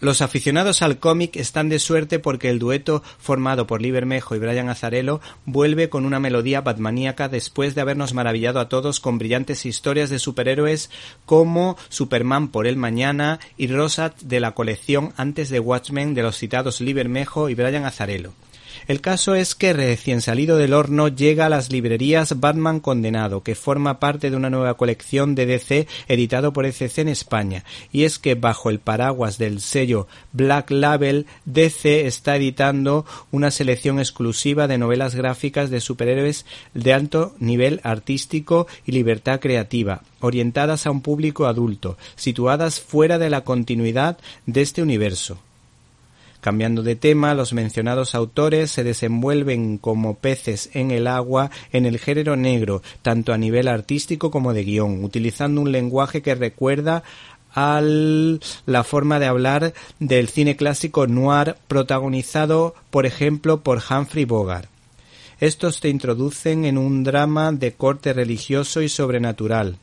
Los aficionados al cómic están de suerte porque el dueto formado por Lee Bermejo y Brian Azarello vuelve con una melodía batmaníaca después de habernos maravillado a todos con brillantes historias de superhéroes como Superman por el mañana y Rosat de la colección antes de Watchmen de los citados Lee Bermejo y Brian Azarello. El caso es que recién salido del horno llega a las librerías Batman Condenado, que forma parte de una nueva colección de DC editado por ECC en España. Y es que bajo el paraguas del sello Black Label, DC está editando una selección exclusiva de novelas gráficas de superhéroes de alto nivel artístico y libertad creativa, orientadas a un público adulto, situadas fuera de la continuidad de este universo. Cambiando de tema, los mencionados autores se desenvuelven como peces en el agua en el género negro, tanto a nivel artístico como de guion, utilizando un lenguaje que recuerda a la forma de hablar del cine clásico noir protagonizado, por ejemplo, por Humphrey Bogart. Estos te introducen en un drama de corte religioso y sobrenatural,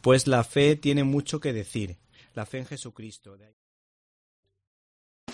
pues la fe tiene mucho que decir, la fe en Jesucristo.